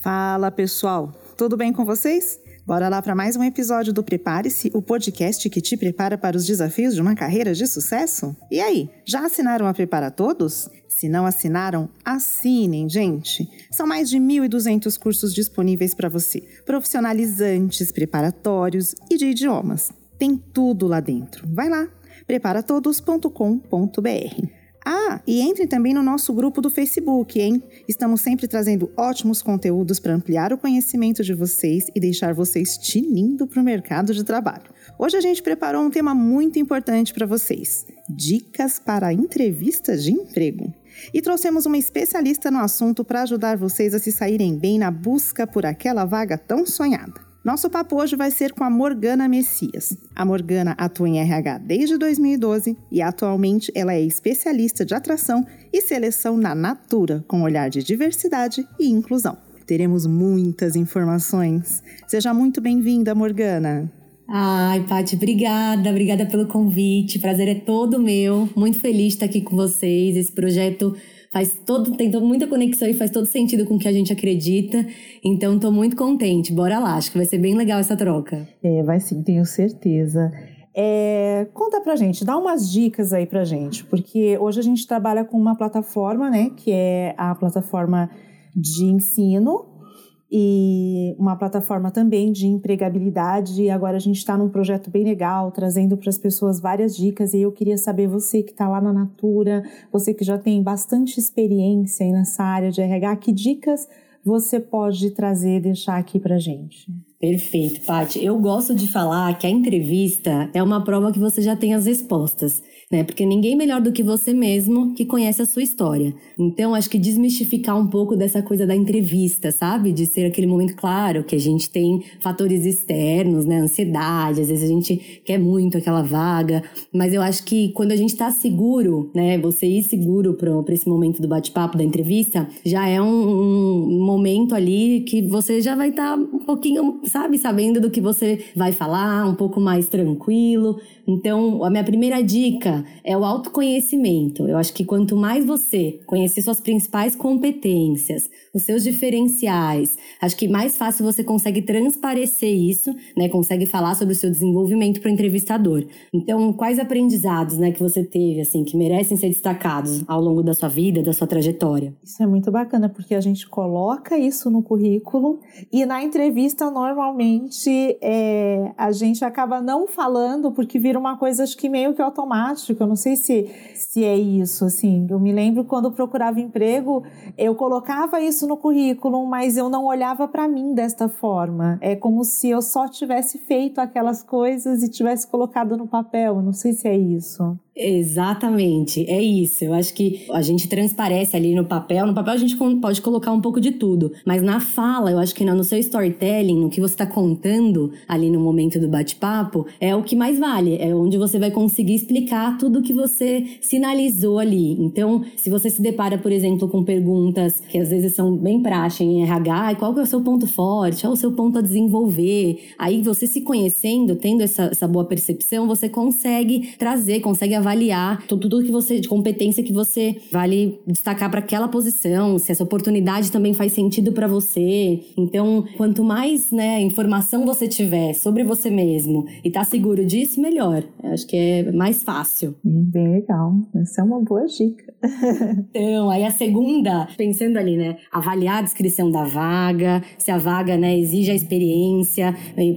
Fala pessoal, tudo bem com vocês? Bora lá para mais um episódio do Prepare-se, o podcast que te prepara para os desafios de uma carreira de sucesso? E aí, já assinaram a Prepara Todos? Se não assinaram, assinem, gente! São mais de 1.200 cursos disponíveis para você, profissionalizantes, preparatórios e de idiomas. Tem tudo lá dentro. Vai lá, preparatodos.com.br. Ah, e entrem também no nosso grupo do Facebook, hein? Estamos sempre trazendo ótimos conteúdos para ampliar o conhecimento de vocês e deixar vocês tinindo para o mercado de trabalho. Hoje a gente preparou um tema muito importante para vocês: dicas para entrevistas de emprego. E trouxemos uma especialista no assunto para ajudar vocês a se saírem bem na busca por aquela vaga tão sonhada. Nosso papo hoje vai ser com a Morgana Messias. A Morgana atua em RH desde 2012 e atualmente ela é especialista de atração e seleção na Natura, com olhar de diversidade e inclusão. Teremos muitas informações. Seja muito bem-vinda, Morgana. Ai, Paty, obrigada, obrigada pelo convite. Prazer é todo meu. Muito feliz de estar aqui com vocês. Esse projeto faz todo, tem muita conexão e faz todo sentido com o que a gente acredita. Então, estou muito contente. Bora lá, acho que vai ser bem legal essa troca. É, vai sim, tenho certeza. É, conta pra gente, dá umas dicas aí pra gente, porque hoje a gente trabalha com uma plataforma, né, que é a plataforma de ensino e uma plataforma também de empregabilidade. E agora a gente está num projeto bem legal, trazendo para as pessoas várias dicas. E eu queria saber, você que está lá na Natura, você que já tem bastante experiência nessa área de RH, que dicas você pode trazer, deixar aqui para gente? Perfeito, Paty. Eu gosto de falar que a entrevista é uma prova que você já tem as respostas né? Porque ninguém melhor do que você mesmo que conhece a sua história. Então, acho que desmistificar um pouco dessa coisa da entrevista, sabe? De ser aquele momento claro que a gente tem fatores externos, né? Ansiedade, às vezes a gente quer muito aquela vaga, mas eu acho que quando a gente tá seguro, né? Você ir seguro para esse momento do bate-papo, da entrevista, já é um, um, momento ali que você já vai estar tá um pouquinho, sabe, sabendo do que você vai falar, um pouco mais tranquilo. Então, a minha primeira dica é o autoconhecimento. Eu acho que quanto mais você conhecer suas principais competências, os seus diferenciais, acho que mais fácil você consegue transparecer isso, né? Consegue falar sobre o seu desenvolvimento para o entrevistador. Então, quais aprendizados, né, que você teve assim que merecem ser destacados ao longo da sua vida, da sua trajetória? Isso é muito bacana porque a gente coloca isso no currículo e na entrevista normalmente é, a gente acaba não falando porque vira uma coisa acho que meio que automático. Eu não sei se, se é isso, assim. Eu me lembro quando eu procurava emprego, eu colocava isso no currículo, mas eu não olhava para mim desta forma. É como se eu só tivesse feito aquelas coisas e tivesse colocado no papel. Eu não sei se é isso. Exatamente, é isso. Eu acho que a gente transparece ali no papel. No papel a gente pode colocar um pouco de tudo, mas na fala, eu acho que no seu storytelling, no que você está contando ali no momento do bate-papo, é o que mais vale. É onde você vai conseguir explicar tudo que você sinalizou ali. Então, se você se depara, por exemplo, com perguntas que às vezes são bem praxe em RH, qual que é o seu ponto forte, qual é o seu ponto a desenvolver? Aí você se conhecendo, tendo essa, essa boa percepção, você consegue trazer, consegue avaliar avaliar tudo que você, de competência que você vale destacar para aquela posição, se essa oportunidade também faz sentido para você. Então, quanto mais né, informação você tiver sobre você mesmo e tá seguro disso, melhor. Eu acho que é mais fácil. Bem legal. Essa é uma boa dica. então, aí a segunda, pensando ali, né? Avaliar a descrição da vaga, se a vaga né, exige a experiência,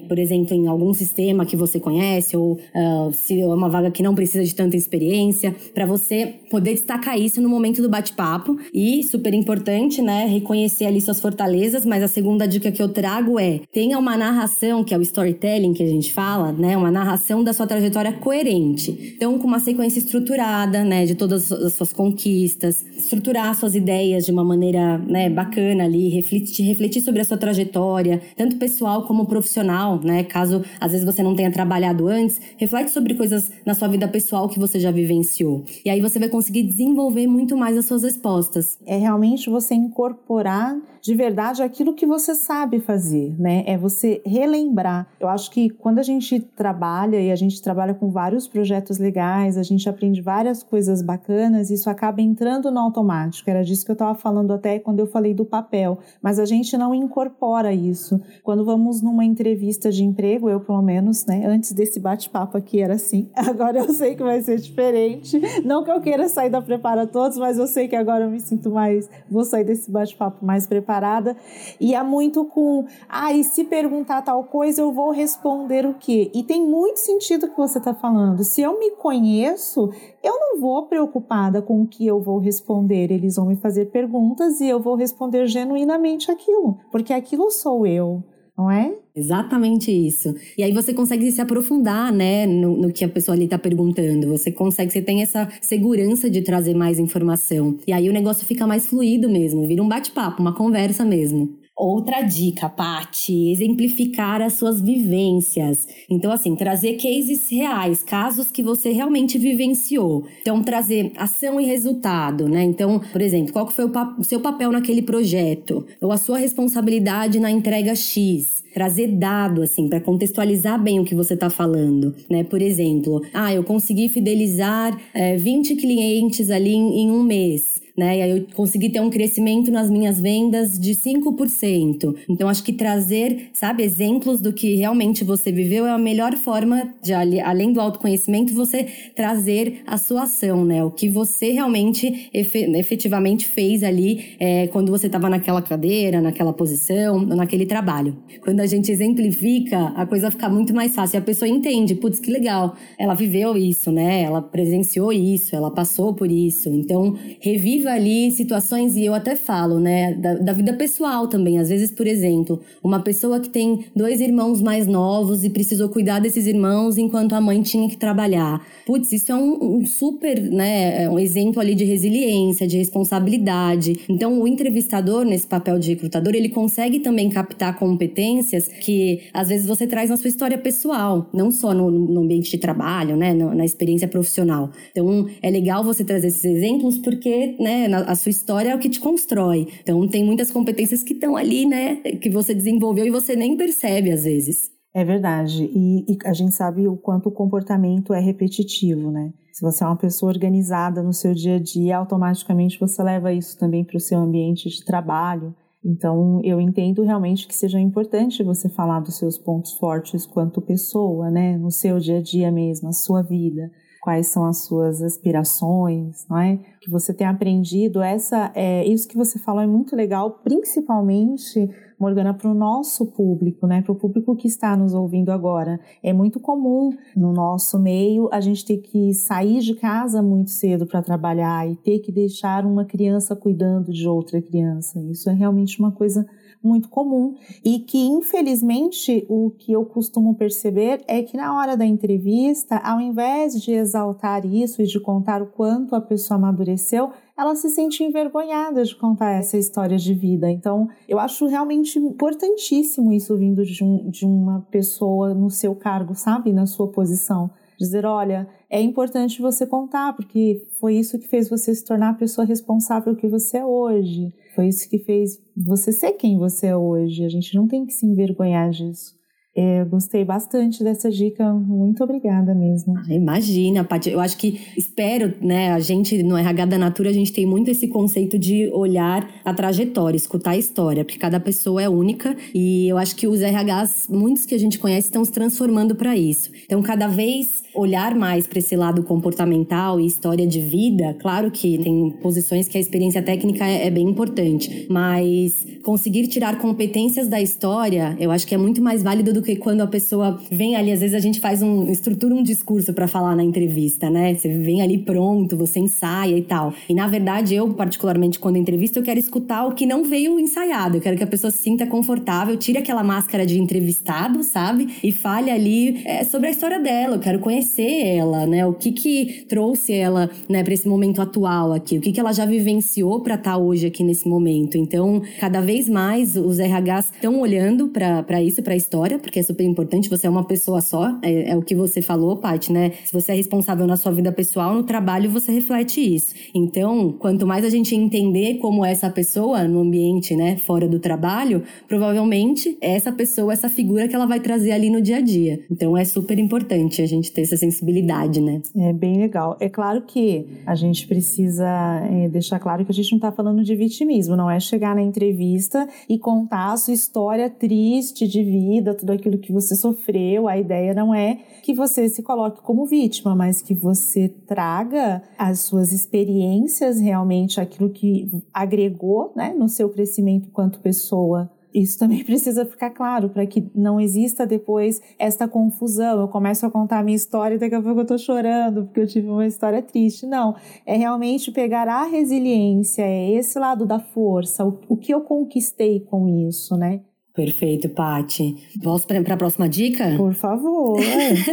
por exemplo, em algum sistema que você conhece, ou uh, se é uma vaga que não precisa de experiência, para você poder destacar isso no momento do bate-papo. E, super importante, né, reconhecer ali suas fortalezas, mas a segunda dica que eu trago é: tenha uma narração, que é o storytelling que a gente fala, né, uma narração da sua trajetória coerente. Então, com uma sequência estruturada, né, de todas as suas conquistas, estruturar suas ideias de uma maneira, né, bacana ali, refletir, refletir sobre a sua trajetória, tanto pessoal como profissional, né, caso às vezes você não tenha trabalhado antes, reflete sobre coisas na sua vida pessoal que você já vivenciou. E aí você vai conseguir desenvolver muito mais as suas respostas. É realmente você incorporar de verdade aquilo que você sabe fazer, né? É você relembrar. Eu acho que quando a gente trabalha e a gente trabalha com vários projetos legais, a gente aprende várias coisas bacanas, isso acaba entrando no automático. Era disso que eu estava falando até quando eu falei do papel, mas a gente não incorpora isso. Quando vamos numa entrevista de emprego, eu pelo menos, né, antes desse bate-papo aqui era assim. Agora eu sei que vai ser diferente. Não que eu queira sair da prepara todos, mas eu sei que agora eu me sinto mais, vou sair desse bate-papo mais preparada parada. E há muito com, ah, e se perguntar tal coisa, eu vou responder o quê? E tem muito sentido o que você está falando. Se eu me conheço, eu não vou preocupada com o que eu vou responder. Eles vão me fazer perguntas e eu vou responder genuinamente aquilo, porque aquilo sou eu não é? Exatamente isso. E aí você consegue se aprofundar, né, no, no que a pessoa ali está perguntando. Você consegue, você tem essa segurança de trazer mais informação. E aí o negócio fica mais fluido mesmo, vira um bate-papo, uma conversa mesmo. Outra dica, Pati, exemplificar as suas vivências. Então, assim, trazer cases reais, casos que você realmente vivenciou. Então, trazer ação e resultado, né? Então, por exemplo, qual que foi o, o seu papel naquele projeto? Ou a sua responsabilidade na entrega X? Trazer dado, assim, para contextualizar bem o que você está falando, né? Por exemplo, ah, eu consegui fidelizar é, eh, 20 clientes ali em, em um mês né? E aí eu consegui ter um crescimento nas minhas vendas de 5%. Então acho que trazer, sabe, exemplos do que realmente você viveu é a melhor forma de além do autoconhecimento você trazer a sua ação, né? O que você realmente efetivamente fez ali é, quando você estava naquela cadeira, naquela posição, naquele trabalho. Quando a gente exemplifica, a coisa fica muito mais fácil. A pessoa entende, putz, que legal. Ela viveu isso, né? Ela presenciou isso, ela passou por isso. Então, revive ali situações, e eu até falo, né, da, da, vida pessoal também. Às vezes, por exemplo, uma pessoa que tem dois irmãos mais novos e precisou cuidar desses irmãos enquanto a mãe tinha que trabalhar. Putz, isso é um, um super, né, é um exemplo ali de resiliência, de responsabilidade. Então, o entrevistador, nesse papel de recrutador, ele consegue também captar competências que, às vezes, você traz na sua história pessoal, não só no, no ambiente de trabalho, né, na, na experiência profissional. Então, é legal você trazer esses exemplos porque, né, né? A sua história é o que te constrói. Então tem muitas competências que estão ali, né? Que você desenvolveu e você nem percebe às vezes. É verdade. E, e, a gente sabe o quanto o comportamento é repetitivo, né? Se você é uma pessoa organizada no seu dia a dia, automaticamente você leva isso também para o seu ambiente de trabalho. Então, eu entendo realmente que seja importante você falar dos seus pontos fortes quanto pessoa, né? No seu dia a dia mesmo, a sua vida quais são as suas aspirações, não é? Que você tem aprendido, essa é isso que você falou é muito legal, principalmente Morgana para o nosso público, né? Para o público que está nos ouvindo agora. É muito comum no nosso meio a gente ter que sair de casa muito cedo para trabalhar e ter que deixar uma criança cuidando de outra criança. Isso é realmente uma coisa muito comum e que, infelizmente, o que eu costumo perceber é que na hora da entrevista, ao invés de exaltar isso e de contar o quanto a pessoa amadureceu, ela se sente envergonhada de contar essa história de vida. Então, eu acho realmente importantíssimo isso vindo de, um, de uma pessoa no seu cargo, sabe? Na sua posição. Dizer, olha, é importante você contar, porque foi isso que fez você se tornar a pessoa responsável que você é hoje. Foi isso que fez você ser quem você é hoje. A gente não tem que se envergonhar disso. É, gostei bastante dessa dica, muito obrigada mesmo. Ah, imagina, Paty. Eu acho que espero, né? A gente no RH da Natura, a gente tem muito esse conceito de olhar a trajetória, escutar a história, porque cada pessoa é única e eu acho que os RHs, muitos que a gente conhece, estão se transformando para isso. Então, cada vez olhar mais para esse lado comportamental e história de vida, claro que tem posições que a experiência técnica é, é bem importante, mas conseguir tirar competências da história, eu acho que é muito mais válido do que quando a pessoa vem ali, às vezes a gente faz um estrutura um discurso para falar na entrevista, né? Você vem ali pronto, você ensaia e tal. E na verdade, eu particularmente quando entrevisto, eu quero escutar o que não veio ensaiado. Eu quero que a pessoa se sinta confortável, tire aquela máscara de entrevistado, sabe? E fale ali é, sobre a história dela. Eu quero conhecer ela, né? O que que trouxe ela, né, para esse momento atual aqui? O que que ela já vivenciou para estar tá hoje aqui nesse momento? Então, cada vez mais os RHs estão olhando para isso, para a história, Porque é super importante, você é uma pessoa só, é, é o que você falou, Paty, né? Se você é responsável na sua vida pessoal, no trabalho você reflete isso. Então, quanto mais a gente entender como é essa pessoa no ambiente, né, fora do trabalho, provavelmente é essa pessoa, essa figura que ela vai trazer ali no dia a dia. Então, é super importante a gente ter essa sensibilidade, né? É bem legal. É claro que a gente precisa é, deixar claro que a gente não está falando de vitimismo, não é chegar na entrevista e contar a sua história triste de vida, tudo aquilo que você sofreu. A ideia não é que você se coloque como vítima, mas que você traga as suas experiências realmente, aquilo que agregou né, no seu crescimento quanto pessoa isso também precisa ficar claro para que não exista depois esta confusão. Eu começo a contar a minha história e daqui a pouco eu estou chorando porque eu tive uma história triste. Não, é realmente pegar a resiliência, é esse lado da força, o, o que eu conquistei com isso, né? Perfeito, Pati. Posso para a próxima dica? Por favor.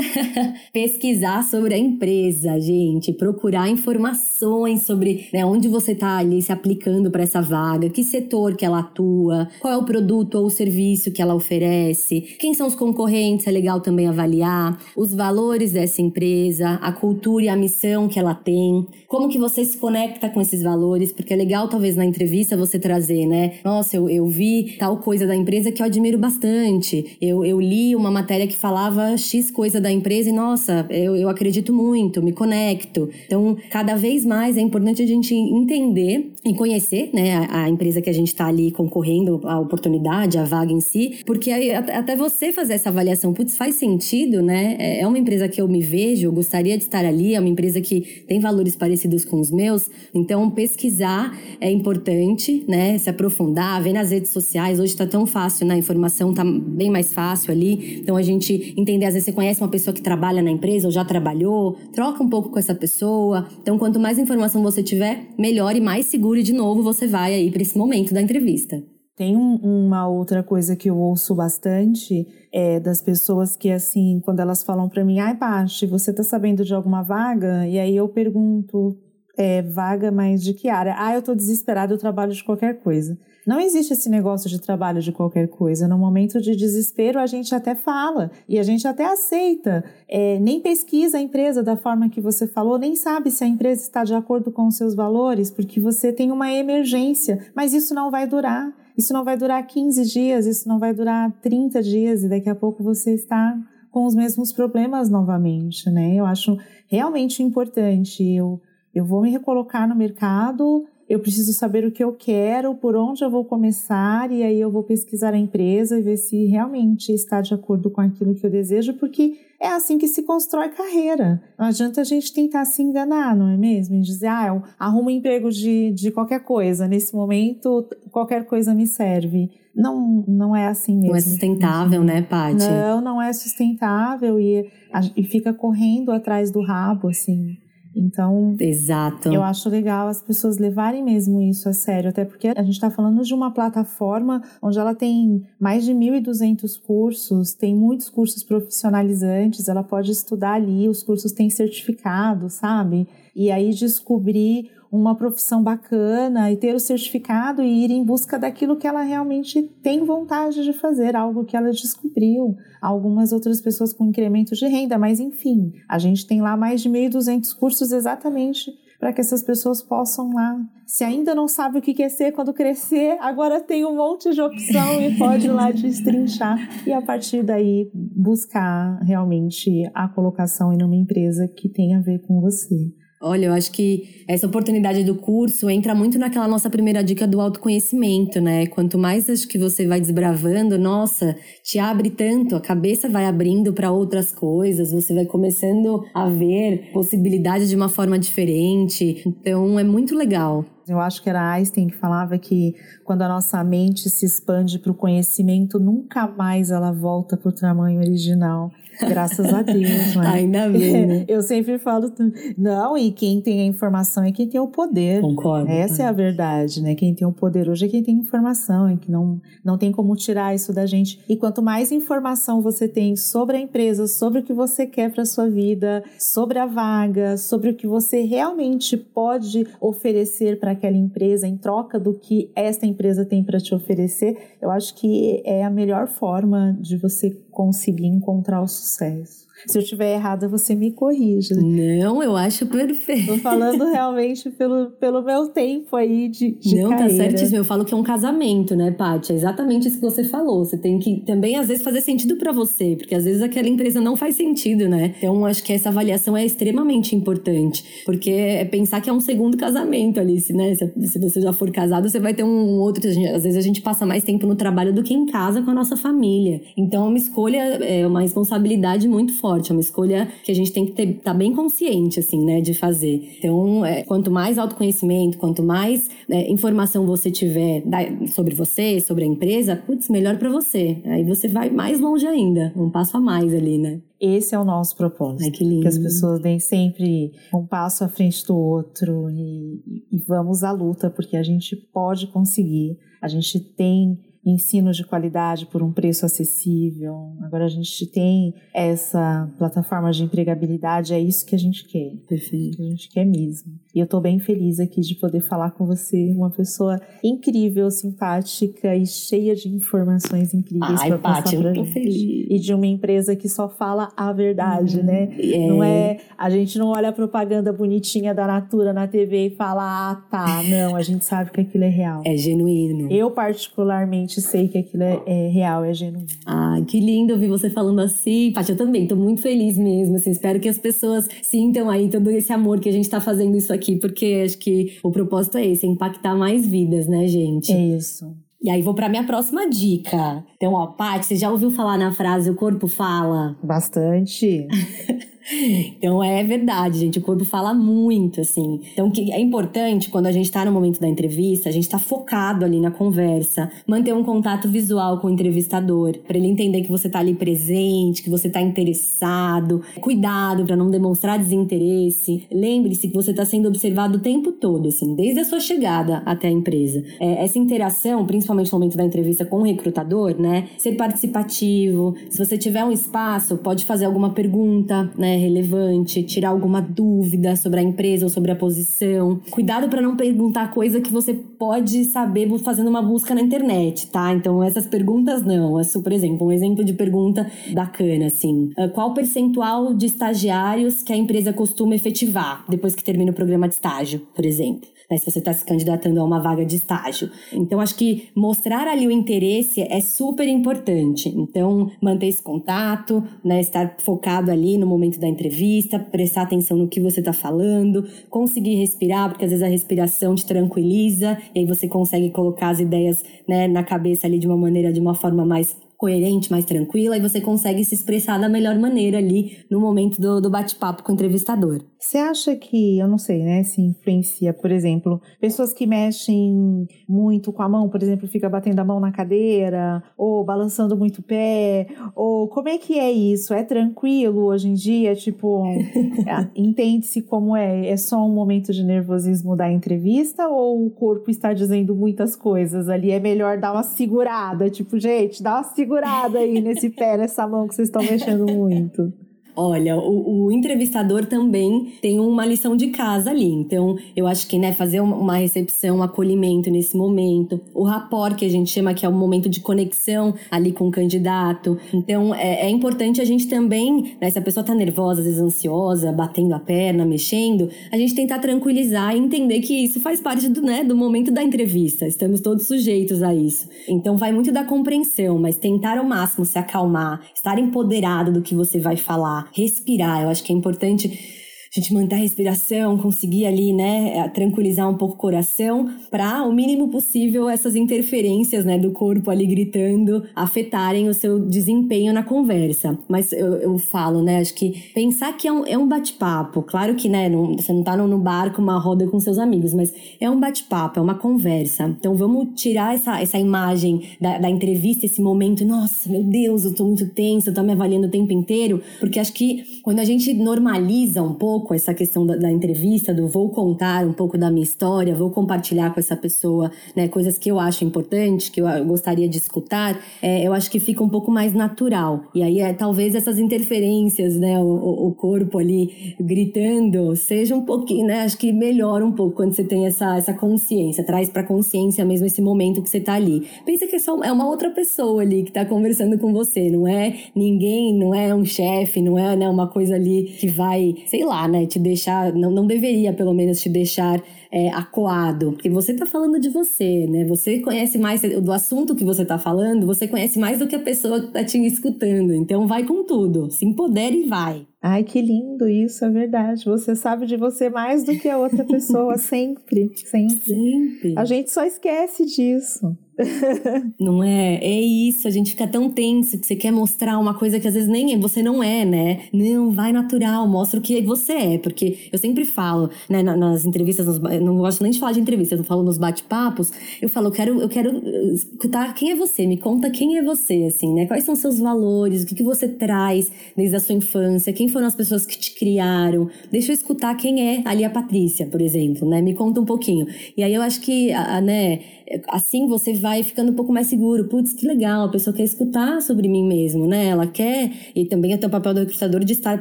Pesquisar sobre a empresa, gente. Procurar informações sobre né, onde você está ali se aplicando para essa vaga, que setor que ela atua, qual é o produto ou o serviço que ela oferece, quem são os concorrentes, é legal também avaliar, os valores dessa empresa, a cultura e a missão que ela tem, como que você se conecta com esses valores, porque é legal talvez na entrevista você trazer, né? Nossa, eu, eu vi tal coisa da empresa coisa que eu admiro bastante. Eu, eu li uma matéria que falava X coisa da empresa e, nossa, eu, eu acredito muito, me conecto. Então, cada vez mais é importante a gente entender e conhecer né, a, empresa que a gente está ali concorrendo, a oportunidade, a vaga em si, porque aí, até você fazer essa avaliação, putz, faz sentido, né? É, é uma empresa que eu me vejo, eu gostaria de estar ali, é uma empresa que tem valores parecidos com os meus, então pesquisar é importante, né? Se aprofundar, ver nas redes sociais, hoje está tão fácil né? A informação tá bem mais fácil ali. Então a gente entender, às vezes você conhece uma pessoa que trabalha na empresa ou já trabalhou, troca um pouco com essa pessoa. Então quanto mais informação você tiver, melhor e mais seguro de novo você vai aí para esse momento da entrevista. Tem um, uma outra coisa que eu ouço bastante é das pessoas que, assim, quando elas falam para mim, ai, Paty, você tá sabendo de alguma vaga? E aí eu pergunto, é, vaga, mas de que área? Ah, eu tô desesperado, eu trabalho de qualquer coisa. Não existe esse negócio de trabalho de qualquer coisa. No momento de desespero, a gente até fala e a gente até aceita. É, nem pesquisa a empresa da forma que você falou, nem sabe se a empresa está de acordo com os seus valores, porque você tem uma emergência. Mas isso não vai durar. Isso não vai durar 15 dias, isso não vai durar 30 dias e daqui a pouco você está com os mesmos problemas novamente, né? Eu acho realmente importante. Eu, eu vou me recolocar no mercado eu preciso saber o que eu quero, por onde eu vou começar, e aí eu vou pesquisar a empresa e ver se realmente está de acordo com aquilo que eu desejo, porque é assim que se constrói carreira. Não adianta a gente tentar se enganar, não é mesmo? E dizer, ah, eu arrumo um emprego de, de qualquer coisa, nesse momento qualquer coisa me serve. Não, não é assim mesmo. Não é sustentável, né, Paty? Não, não é sustentável e, e fica correndo atrás do rabo, assim. Então, Exato. eu acho legal as pessoas levarem mesmo isso a sério, até porque a gente está falando de uma plataforma onde ela tem mais de 1.200 cursos, tem muitos cursos profissionalizantes, ela pode estudar ali, os cursos têm certificado, sabe? E aí descobrir uma profissão bacana e ter o certificado e ir em busca daquilo que ela realmente tem vontade de fazer, algo que ela descobriu. Algumas outras pessoas com incremento de renda, mas enfim, a gente tem lá mais de 1.200 cursos exatamente para que essas pessoas possam lá. Se ainda não sabe o que quer ser quando crescer, agora tem um monte de opção e pode ir lá destrinchar e a partir daí buscar realmente a colocação em uma empresa que tem a ver com você. Olha, eu acho que essa oportunidade do curso entra muito naquela nossa primeira dica do autoconhecimento, né? Quanto mais acho que você vai desbravando, nossa, te abre tanto, a cabeça vai abrindo para outras coisas, você vai começando a ver possibilidades de uma forma diferente. Então é muito legal. Eu acho que era Einstein que falava que quando a nossa mente se expande para o conhecimento, nunca mais ela volta para o tamanho original. Graças a Deus, né? Ainda bem. Né? Eu sempre falo, não, e quem tem a informação é quem tem o poder. Concordo. Essa é a verdade, né? Quem tem o poder hoje é quem tem informação, é que não, não tem como tirar isso da gente. E quanto mais informação você tem sobre a empresa, sobre o que você quer para sua vida, sobre a vaga, sobre o que você realmente pode oferecer para aquela empresa em troca do que esta empresa tem para te oferecer, eu acho que é a melhor forma de você conseguir encontrar o sucesso. Se eu estiver errada, você me corrija. Não, eu acho perfeito. Tô falando realmente pelo, pelo meu tempo aí de, de Não, carreira. tá certíssimo. Eu falo que é um casamento, né, Paty? É exatamente isso que você falou. Você tem que também, às vezes, fazer sentido para você, porque às vezes aquela empresa não faz sentido, né? Então, acho que essa avaliação é extremamente importante, porque é pensar que é um segundo casamento ali, se, né? Se, se você já for casado, você vai ter um outro. Às vezes a gente passa mais tempo no trabalho do que em casa com a nossa família. Então, é uma escolha, é uma responsabilidade muito forte forte, é uma escolha que a gente tem que estar tá bem consciente, assim, né, de fazer. Então, é, quanto mais autoconhecimento, quanto mais é, informação você tiver da, sobre você, sobre a empresa, putz, melhor para você. Aí você vai mais longe ainda, um passo a mais ali, né? Esse é o nosso propósito. Ai, que lindo. Que as pessoas deem sempre um passo à frente do outro e, e vamos à luta, porque a gente pode conseguir. A gente tem ensino de qualidade por um preço acessível. Agora a gente tem essa plataforma de empregabilidade, é isso que a gente quer. Perfeito. Que a gente quer mesmo. E eu estou bem feliz aqui de poder falar com você, uma pessoa incrível, simpática e cheia de informações incríveis para passar eu gente. Feliz. E de uma empresa que só fala a verdade, uhum. né? É. Não é, a gente não olha a propaganda bonitinha da Natura na TV e fala, ah, tá, não, a gente sabe que aquilo é real. É genuíno. Eu particularmente sei que aquilo é, é real, é genuíno. Ah, que lindo ouvir você falando assim. Paty, eu também tô muito feliz mesmo, assim, espero que as pessoas sintam aí todo esse amor que a gente tá fazendo isso aqui aqui, porque acho que o propósito é esse, é impactar mais vidas, né, gente? É isso. E aí vou para minha próxima dica. Então, ó, Paty, você já ouviu falar na frase o corpo fala? Bastante. Então é verdade, gente. O corpo fala muito, assim. Então que é importante quando a gente tá no momento da entrevista, a gente tá focado ali na conversa, manter um contato visual com o entrevistador, para ele entender que você tá ali presente, que você tá interessado. Cuidado para não demonstrar desinteresse. Lembre-se que você tá sendo observado o tempo todo, assim, desde a sua chegada até a empresa. É, essa interação, principalmente no momento da entrevista com o recrutador, né? Ser participativo. Se você tiver um espaço, pode fazer alguma pergunta, né? Relevante, tirar alguma dúvida sobre a empresa ou sobre a posição. Cuidado para não perguntar coisa que você pode saber fazendo uma busca na internet, tá? Então essas perguntas não. É, por exemplo, um exemplo de pergunta bacana assim: ah, qual percentual de estagiários que a empresa costuma efetivar depois que termina o programa de estágio, por exemplo? Né, se você está se candidatando a uma vaga de estágio. Então, acho que mostrar ali o interesse é super importante. Então, manter esse contato, né, estar focado ali no momento da entrevista, prestar atenção no que você está falando, conseguir respirar, porque às vezes a respiração te tranquiliza e aí você consegue colocar as ideias né, na cabeça ali de uma maneira, de uma forma mais coerente, mais tranquila, e você consegue se expressar da melhor maneira ali no momento do, do bate-papo com o entrevistador. Você acha que, eu não sei, né, se influencia, por exemplo, pessoas que mexem muito com a mão, por exemplo, fica batendo a mão na cadeira, ou balançando muito o pé, ou como é que é isso? É tranquilo hoje em dia? Tipo, entende-se como é? É só um momento de nervosismo da entrevista ou o corpo está dizendo muitas coisas ali? É melhor dar uma segurada, tipo, gente, dá uma segurada aí nesse pé, nessa mão que vocês estão mexendo muito. Olha, o, o, entrevistador também tem uma lição de casa ali. Então, eu acho que, né, fazer uma recepção, um acolhimento nesse momento, o rapport que a gente chama que é o momento de conexão ali com o candidato. Então, é, é importante a gente também, né, se a pessoa tá nervosa, às vezes ansiosa, batendo a perna, mexendo, a gente tentar tranquilizar e entender que isso faz parte do, né, do momento da entrevista. Estamos todos sujeitos a isso. Então, vai muito da compreensão, mas tentar ao máximo se acalmar, estar empoderado do que você vai falar respirar. Eu acho que é importante a gente manter a respiração, conseguir ali, né, tranquilizar um pouco o coração, para o mínimo possível essas interferências, né, do corpo ali gritando afetarem o seu desempenho na conversa. Mas eu, eu falo, né, acho que pensar que é um, é um bate-papo, claro que, né, não, você não tá no, no barco, uma roda com seus amigos, mas é um bate-papo, é uma conversa. Então vamos tirar essa, essa imagem da, da entrevista, esse momento, nossa, meu Deus, eu tô muito tensa, eu tô me avaliando o tempo inteiro, porque acho que quando a gente normaliza um pouco, pouco essa questão da, da, entrevista, do vou contar um pouco da minha história, vou compartilhar com essa pessoa, né, coisas que eu acho importante, que eu, gostaria de escutar, é, eu acho que fica um pouco mais natural. E aí, é, talvez essas interferências, né, o, o corpo ali gritando, seja um pouquinho, né, acho que melhora um pouco quando você tem essa, essa consciência, traz pra consciência mesmo esse momento que você tá ali. Pensa que é só é uma outra pessoa ali que tá conversando com você, não é ninguém, não é um chefe, não é né, uma coisa ali que vai, sei lá, né, te deixar, não, não deveria pelo menos te deixar é, acoado, porque você está falando de você, né? Você conhece mais do assunto que você está falando, você conhece mais do que a pessoa que está te escutando. Então vai com tudo, se empodere e vai. Ai, que lindo isso, é verdade. Você sabe de você mais do que a outra pessoa, sempre, sempre. Sempre. A gente só esquece disso. não é? É isso, a gente fica tão tenso que você quer mostrar uma coisa que às vezes nem é, você não é, né? Não, vai natural, mostra o que você é. Porque eu sempre falo, né, nas entrevistas, nos, não gosto nem de falar de entrevistas, eu falo nos bate-papos, eu falo, eu quero, eu quero uh, escutar quem é você, me conta quem é você, assim, né? Quais são seus valores, o que, que você traz desde a sua infância, quem foram as pessoas que te criaram. Deixa eu escutar quem é ali a Patrícia, por exemplo, né? Me conta um pouquinho. E aí eu acho que, né, assim você vai ficando um pouco mais seguro. Putz, que legal, a pessoa quer escutar sobre mim mesmo, né? Ela quer, e também é o papel do recrutador de estar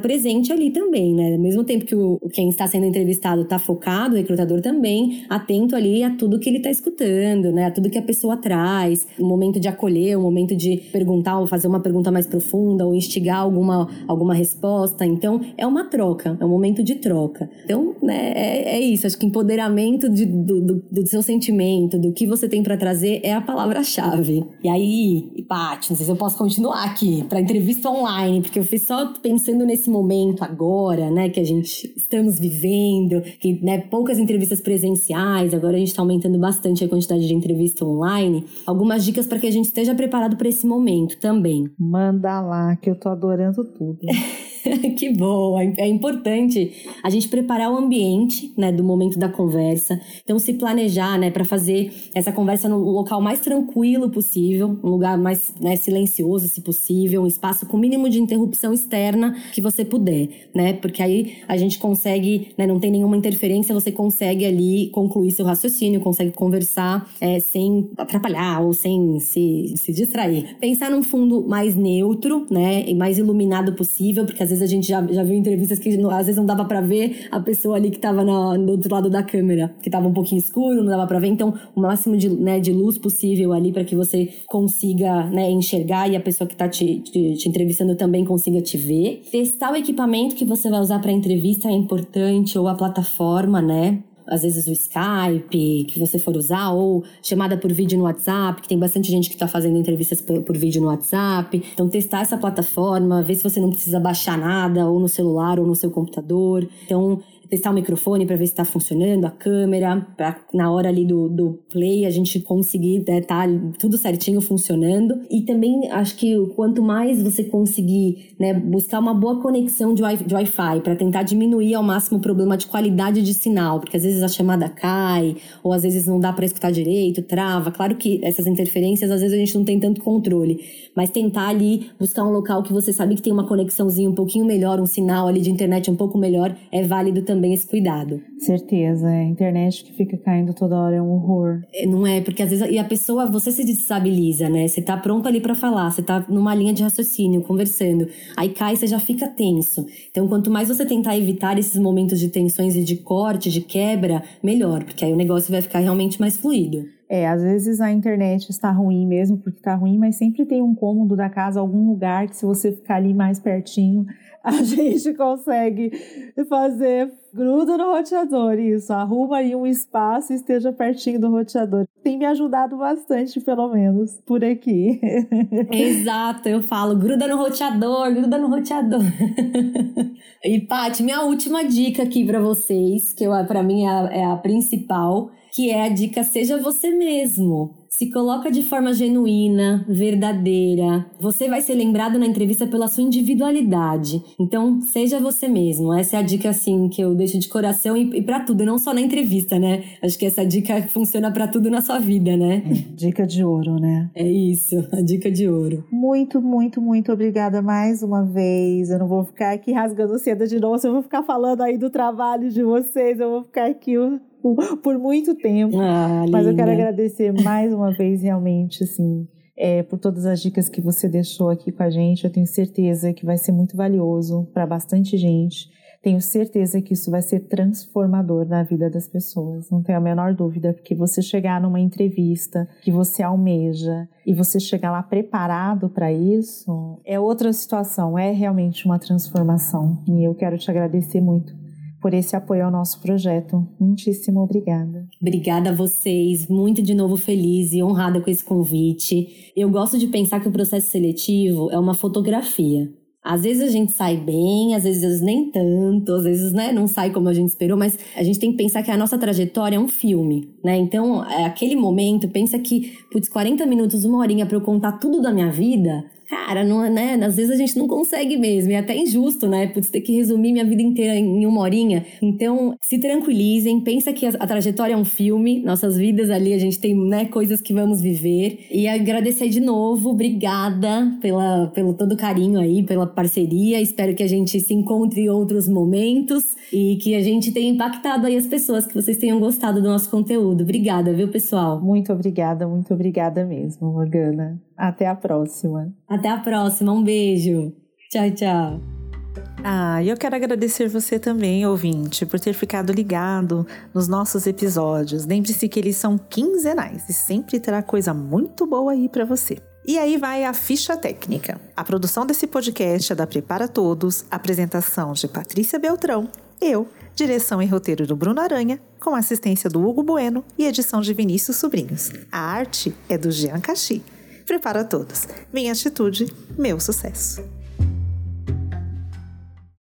presente ali também, né? Ao mesmo tempo que o, quem está sendo entrevistado está focado, o recrutador também, atento ali a tudo que ele está escutando, né? A tudo que a pessoa traz. O momento de acolher, o momento de perguntar ou fazer uma pergunta mais profunda ou instigar alguma, alguma resposta. Então, é uma troca, é um momento de troca. Então, né, é, é isso. Acho que empoderamento de, do, do, do seu sentimento, do que você tem para trazer é a palavra-chave. E aí, Paty, não sei se eu posso continuar aqui para entrevista online, porque eu fiz só pensando nesse momento agora, né, que a gente estamos vivendo, que né, poucas entrevistas presenciais, agora a gente está aumentando bastante a quantidade de entrevista online. Algumas dicas para que a gente esteja preparado para esse momento também. Manda lá, que eu tô adorando tudo. que bom! É importante a gente preparar o ambiente, né, do momento da conversa. Então, se planejar, né, para fazer essa conversa no local mais tranquilo possível, um lugar mais né, silencioso, se possível, um espaço com mínimo de interrupção externa que você puder, né? Porque aí a gente consegue, né, não tem nenhuma interferência, você consegue ali concluir seu raciocínio, consegue conversar é, sem atrapalhar ou sem se, se distrair. Pensar num fundo mais neutro, né, e mais iluminado possível, porque às vezes a gente já, já viu entrevistas que às vezes não dava para ver a pessoa ali que tava do outro lado da câmera, que tava um pouquinho escuro, não dava para ver. Então, o máximo de, né, de luz possível ali para que você consiga né, enxergar e a pessoa que tá te, te, te entrevistando também consiga te ver. Testar o equipamento que você vai usar para entrevista é importante, ou a plataforma, né? Às vezes o Skype que você for usar, ou chamada por vídeo no WhatsApp, que tem bastante gente que está fazendo entrevistas por, por, vídeo no WhatsApp. Então, testar essa plataforma, ver se você não precisa baixar nada, ou no celular, ou no seu computador. Então, testar o microfone para ver se está funcionando, a câmera, para na hora ali do, do play a gente conseguir né, tá tudo certinho funcionando. E também acho que quanto mais você conseguir né, buscar uma boa conexão de, wi Wi-Fi para tentar diminuir ao máximo o problema de qualidade de sinal, porque às vezes a chamada cai, ou às vezes não dá para escutar direito, trava. Claro que essas interferências às vezes a gente não tem tanto controle, mas tentar ali buscar um local que você sabe que tem uma conexãozinha um pouquinho melhor, um sinal ali de internet um pouco melhor, é válido também também esse cuidado. Certeza, é. A internet que fica caindo toda hora é um horror. É, não é, porque às vezes e a pessoa, você se desestabiliza, né? Você tá pronto ali para falar, você tá numa linha de raciocínio, conversando. Aí cai, você já fica tenso. Então, quanto mais você tentar evitar esses momentos de tensões e de corte, de quebra, melhor, porque aí o negócio vai ficar realmente mais fluido. É, às vezes a internet está ruim mesmo porque está ruim, mas sempre tem um cômodo da casa, algum lugar que se você ficar ali mais pertinho, a gente consegue fazer gruda no roteador, isso, arruma aí um espaço e esteja pertinho do roteador. Tem me ajudado bastante, pelo menos, por aqui. Exato, eu falo, gruda no roteador, gruda no roteador. e, Paty, minha última dica aqui para vocês, que para mim é a, é a principal, que é a dica seja você mesmo. Se coloca de forma genuína, verdadeira. Você vai ser lembrado na entrevista pela sua individualidade. Então, seja você mesmo. Essa é a dica assim que eu deixo de coração e, e para tudo, não só na entrevista, né? Acho que essa dica funciona para tudo na sua vida, né? É, dica de ouro, né? É isso, a dica de ouro. Muito, muito, muito obrigada mais uma vez. Eu não vou ficar aqui rasgando seda de novo, eu vou ficar falando aí do trabalho de vocês, eu vou ficar aqui por muito tempo. Ah, Mas eu quero agradecer mais uma vez, realmente, assim, é, por todas as dicas que você deixou aqui com a gente. Eu tenho certeza que vai ser muito valioso para bastante gente. Tenho certeza que isso vai ser transformador na vida das pessoas, não tenho a menor dúvida, porque você chegar numa entrevista que você almeja e você chegar lá preparado para isso, é outra situação, é realmente uma transformação. E eu quero te agradecer muito por esse apoio ao nosso projeto. Muitíssimo obrigada. Obrigada a vocês, muito de novo feliz e honrada com esse convite. Eu gosto de pensar que o processo seletivo é uma fotografia. Às vezes a gente sai bem, às vezes nem tanto, às vezes né, não sai como a gente esperou, mas a gente tem que pensar que a nossa trajetória é um filme, né? Então, é aquele momento, pensa que, putz, 40 minutos, uma horinha para eu contar tudo da minha vida, cara, não, é, né? Às vezes a gente não consegue mesmo. É até injusto, né? Putz, ter que resumir minha vida inteira em uma horinha. Então, se tranquilizem, pensa que a, a, trajetória é um filme, nossas vidas ali, a gente tem, né, coisas que vamos viver. E agradecer de novo, obrigada pela, pelo todo carinho aí, pela parceria. Espero que a gente se encontre em outros momentos e que a gente tenha impactado aí as pessoas, que vocês tenham gostado do nosso conteúdo. Obrigada, viu, pessoal? Muito obrigada, muito obrigada mesmo, Morgana. Até a próxima. Até a próxima. Um beijo. Tchau, tchau. Ah, e eu quero agradecer você também, ouvinte, por ter ficado ligado nos nossos episódios. Lembre-se que eles são quinzenais e sempre terá coisa muito boa aí para você. E aí vai a ficha técnica. A produção desse podcast é da Prepara Todos, apresentação de Patrícia Beltrão, eu, direção e roteiro do Bruno Aranha, com assistência do Hugo Bueno e edição de Vinícius Sobrinhos. A arte é do Jean Cachi. Prepara todos. Minha atitude, meu sucesso.